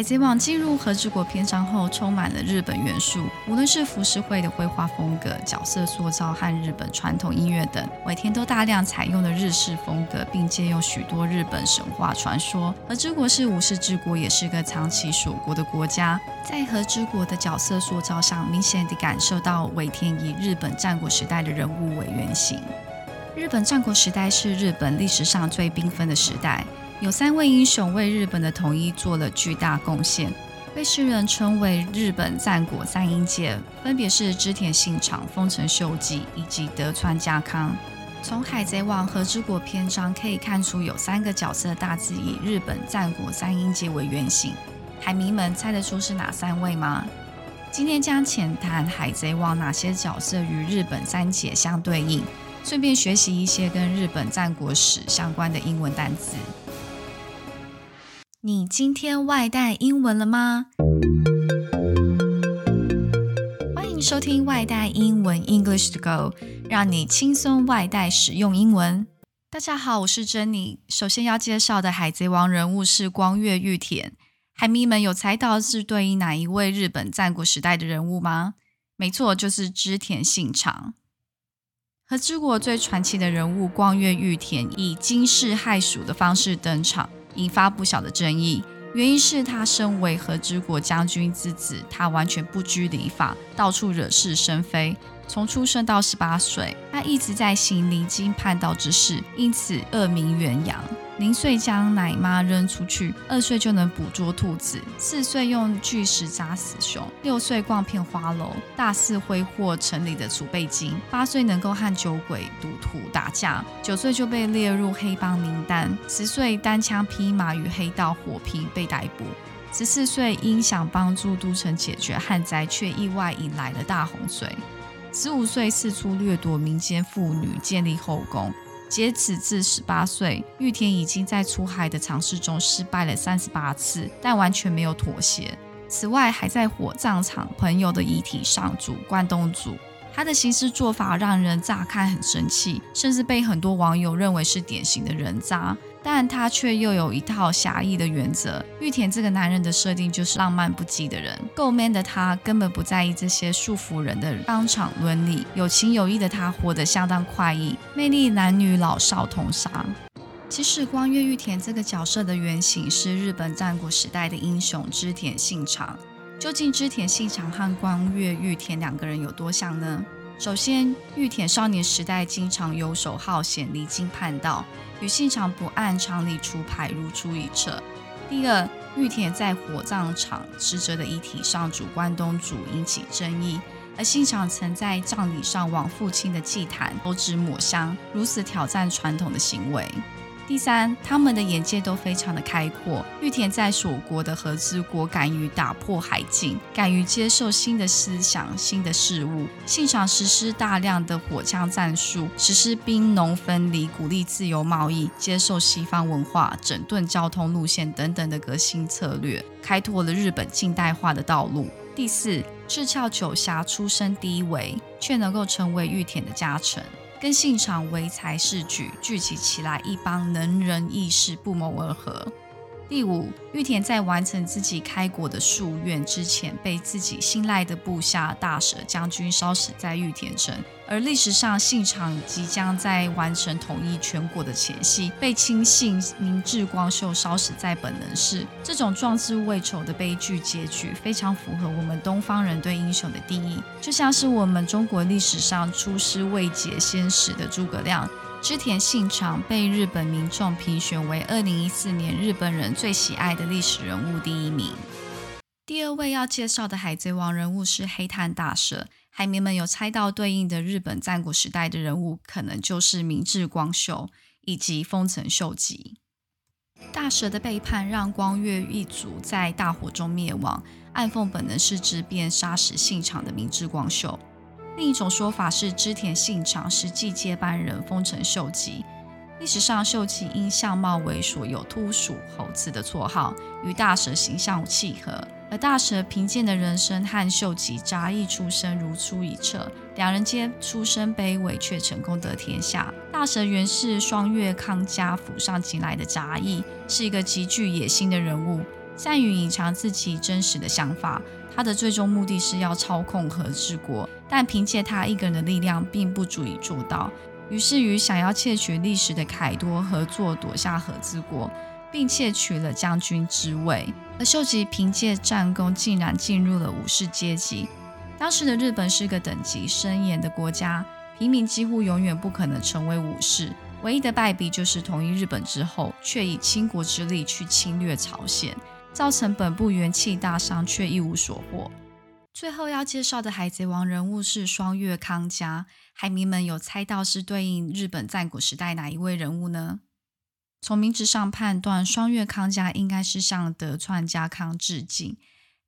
海贼王进入和之国篇章后，充满了日本元素，无论是浮世绘的绘画风格、角色塑造和日本传统音乐等，尾田都大量采用了日式风格，并借用许多日本神话传说。和之国是武士之国，也是个长期锁国的国家。在和之国的角色塑造上，明显地感受到尾田以日本战国时代的人物为原型。日本战国时代是日本历史上最缤纷的时代。有三位英雄为日本的统一做了巨大贡献，被世人称为日本战国三英杰，分别是织田信长、丰臣秀吉以及德川家康。从《海贼王》和之国篇章可以看出，有三个角色大致以日本战国三英杰为原型。海迷们猜得出是哪三位吗？今天将浅谈《海贼王》哪些角色与日本三杰相对应，顺便学习一些跟日本战国史相关的英文单词。你今天外带英文了吗？欢迎收听外带英文 English to Go，让你轻松外带使用英文。大家好，我是珍妮。首先要介绍的海贼王人物是光月玉田。海迷们有猜到是对应哪一位日本战国时代的人物吗？没错，就是织田信长。和之国最传奇的人物光月玉田以惊世骇俗的方式登场。引发不小的争议，原因是他身为和之国将军之子，他完全不拘礼法，到处惹是生非。从出生到十八岁，他一直在行离经叛道之事，因此恶名远扬。零岁将奶妈扔出去，二岁就能捕捉兔子，四岁用巨石砸死熊，六岁逛遍花楼，大肆挥霍城里的储备金，八岁能够和酒鬼赌徒打架，九岁就被列入黑帮名单，十岁单枪匹马与黑道火拼被逮捕，十四岁因想帮助都城解决旱灾，却意外引来了大洪水，十五岁四处掠夺民间妇女，建立后宫。截止至十八岁，玉田已经在出海的尝试中失败了三十八次，但完全没有妥协。此外，还在火葬场朋友的遗体上煮关东煮。他的行事做法让人乍看很生气，甚至被很多网友认为是典型的人渣。但他却又有一套侠义的原则。玉田这个男人的设定就是浪漫不羁的人，够 man 的他根本不在意这些束缚人的当场伦理。有情有义的他活得相当快意，魅力男女老少通杀。其实光月玉田这个角色的原型是日本战国时代的英雄织田信长。究竟织田信长和光月玉田两个人有多像呢？首先，玉田少年时代经常游手好闲、离经叛道，与信长不按常理出牌，如出一辙。第二，玉田在火葬场死者的遗体上煮关东煮，引起争议，而信长曾在葬礼上往父亲的祭坛投纸抹香，如此挑战传统的行为。第三，他们的眼界都非常的开阔。玉田在锁国的和之国，敢于打破海禁，敢于接受新的思想、新的事物。信长实施大量的火枪战术，实施兵农分离，鼓励自由贸易，接受西方文化，整顿交通路线等等的革新策略，开拓了日本近代化的道路。第四，智翘九侠出身低微，却能够成为玉田的家臣。跟信场唯才是举，聚集起来一帮能人异士，不谋而合。第五，玉田在完成自己开国的夙愿之前，被自己信赖的部下大蛇将军烧死在玉田城。而历史上，信长即将在完成统一全国的前夕，被亲信明智光秀烧死在本能寺。这种壮志未酬的悲剧结局，非常符合我们东方人对英雄的定义，就像是我们中国历史上出师未捷先死的诸葛亮。织田信长被日本民众评选为二零一四年日本人最喜爱的历史人物第一名。第二位要介绍的海贼王人物是黑炭大蛇。海迷们有猜到对应的日本战国时代的人物，可能就是明智光秀以及丰臣秀吉。大蛇的背叛让光月一族在大火中灭亡，暗奉本能寺之便杀死信长的明智光秀。另一种说法是，织田信长实际接班人丰臣秀吉。历史上，秀吉因相貌猥琐，有秃鼠猴子的绰号，与大蛇形象契合。而大蛇贫贱的人生和秀吉杂役出身如出一辙，两人皆出身卑微，却成功得天下。大蛇原是双月康家府上请来的杂役，是一个极具野心的人物。善于隐藏自己真实的想法。他的最终目的是要操控和治国，但凭借他一个人的力量并不足以做到。于是与想要窃取历史的凯多合作，夺下和之国，并窃取了将军之位。而秀吉凭借战功，竟然进入了武士阶级。当时的日本是个等级森严的国家，平民几乎永远不可能成为武士。唯一的败笔就是统一日本之后，却以倾国之力去侵略朝鲜，造成本部元气大伤，却一无所获。最后要介绍的海贼王人物是双月康家。海迷们有猜到是对应日本战国时代哪一位人物呢？从名字上判断，双月康家应该是向德川家康致敬。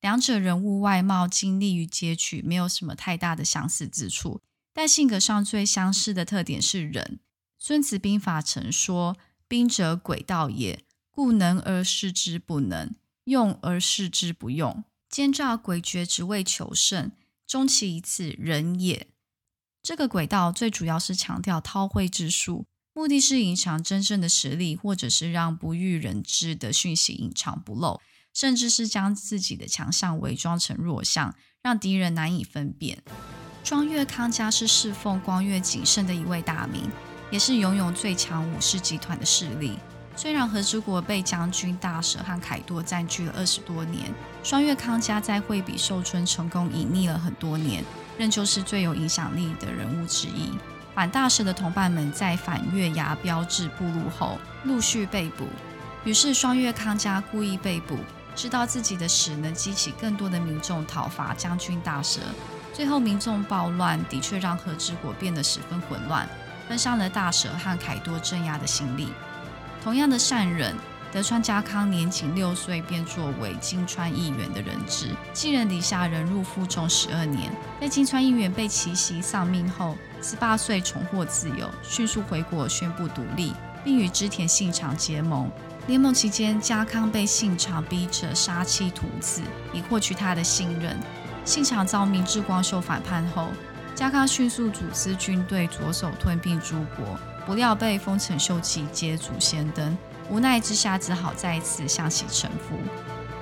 两者人物外貌、经历与结局没有什么太大的相似之处，但性格上最相似的特点是忍。孙子兵法曾说：“兵者，诡道也，故能而示之不能，用而示之不用。奸诈诡谲，只为求胜，终其一次，人也。”这个轨道最主要是强调韬晦之术，目的是隐藏真正的实力，或者是让不欲人知的讯息隐藏不露，甚至是将自己的强项伪装成弱项，让敌人难以分辨。庄月康家是侍奉光月景胜的一位大名，也是拥有最强武士集团的势力。虽然和之国被将军大蛇和凯多占据了二十多年，双月康家在惠比寿村成功隐匿了很多年。仍旧是最有影响力的人物之一。反大蛇的同伴们在反月牙标志步路后陆续被捕，于是双月康家故意被捕，知道自己的死能激起更多的民众讨伐将军大蛇。最后民众暴乱，的确让和之国变得十分混乱，分散了大蛇和凯多镇压的心力。同样的善人。德川家康年仅六岁便作为金川议员的人质，继任李下人入负重十二年。在金川议员被奇袭丧命后，十八岁重获自由，迅速回国宣布独立，并与织田信长结盟。联盟期间，家康被信长逼着杀妻屠子，以获取他的信任。信长遭明智光秀反叛后，嘉康迅速组织军队，着手吞并诸国，不料被丰臣秀吉捷足先登。无奈之下，只好再一次向其臣服。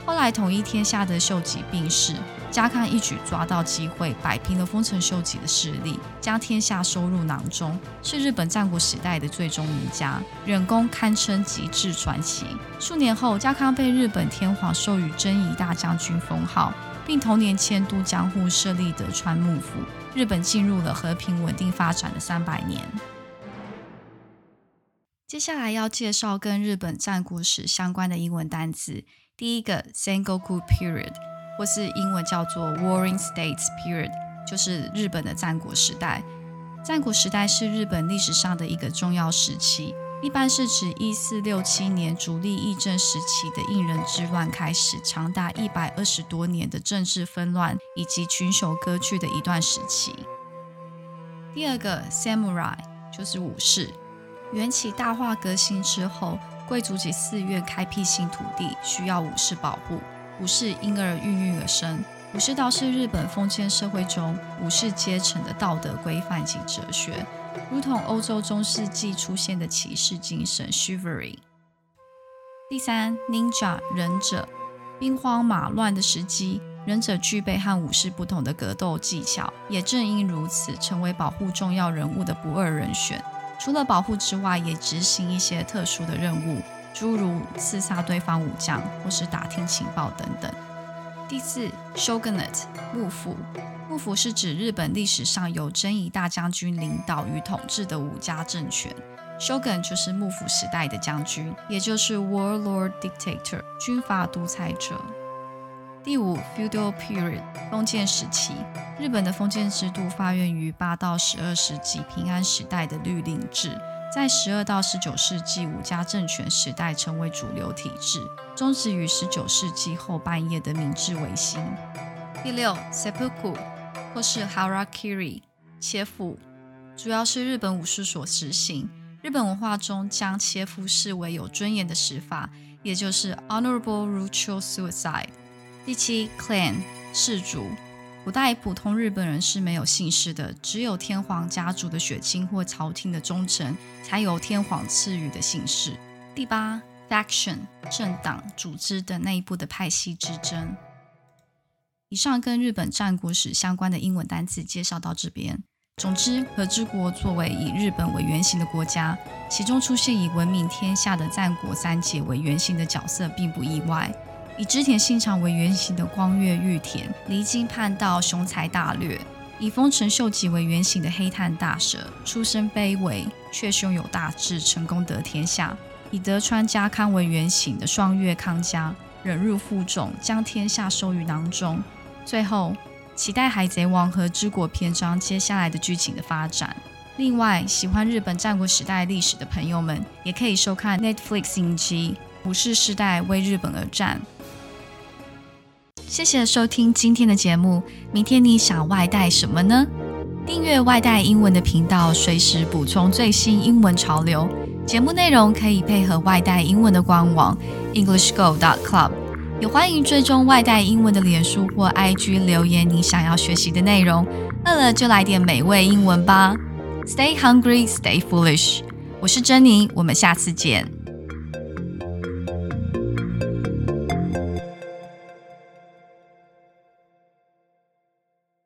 后来统一天下的秀吉病逝，家康一举抓到机会，摆平了丰臣秀吉的势力，将天下收入囊中，是日本战国时代的最终赢家。忍功堪称极致传奇。数年后，家康被日本天皇授予征夷大将军封号，并同年迁都江户，设立德川幕府。日本进入了和平稳定发展的三百年。接下来要介绍跟日本战国史相关的英文单词。第一个 Sengoku Period，或是英文叫做 Warring States Period，就是日本的战国时代。战国时代是日本历史上的一个重要时期，一般是指一四六七年主力议政时期的应人之乱开始，长达一百二十多年的政治纷乱以及群雄割据的一段时期。第二个 Samurai，就是武士。缘起大化革新之后，贵族及寺院开辟新土地，需要武士保护，武士因而孕育而生。武士道是日本封建社会中武士阶层的道德规范及哲学，如同欧洲中世纪出现的骑士精神 （chivalry）。第三，ninja 忍者，兵荒马乱的时机，忍者具备和武士不同的格斗技巧，也正因如此，成为保护重要人物的不二人选。除了保护之外，也执行一些特殊的任务，诸如刺杀对方武将或是打听情报等等。第四，shogunate 幕府，幕府是指日本历史上由征夷大将军领导与统治的武家政权。shogun 就是幕府时代的将军，也就是 warlord dictator 军阀独裁者。第五，feudal period 封建时期，日本的封建制度发源于八到十二世纪平安时代的律令制，在十二到十九世纪武家政权时代成为主流体制，终止于十九世纪后半叶的明治维新。第六，seppuku 或是 harakiri 切腹，主要是日本武士所实行。日本文化中将切腹视为有尊严的死法，也就是 honorable ritual suicide。第七，clan 氏族，古代普通日本人是没有姓氏的，只有天皇家族的血亲或朝廷的忠臣才有天皇赐予的姓氏。第八 faction 政党、组织等内部的派系之争。以上跟日本战国史相关的英文单词介绍到这边。总之，和之国作为以日本为原型的国家，其中出现以闻名天下的战国三杰为原型的角色并不意外。以织田信长为原型的光月玉田，离经叛道，雄才大略；以丰臣秀吉为原型的黑炭大蛇，出身卑微却胸有大志，成功得天下；以德川家康为原型的双月康家，忍辱负重，将天下收于囊中。最后。期待《海贼王》和《之国》篇章接下来的剧情的发展。另外，喜欢日本战国时代历史的朋友们，也可以收看 Netflix 影集《武士世代为日本而战》。谢谢收听今天的节目。明天你想外带什么呢？订阅外带英文的频道，随时补充最新英文潮流。节目内容可以配合外带英文的官网 EnglishGo.Club。也欢迎追踪外带英文的脸书或 IG 留言你想要学习的内容。饿了就来点美味英文吧！Stay hungry, stay foolish。我是珍妮，我们下次见。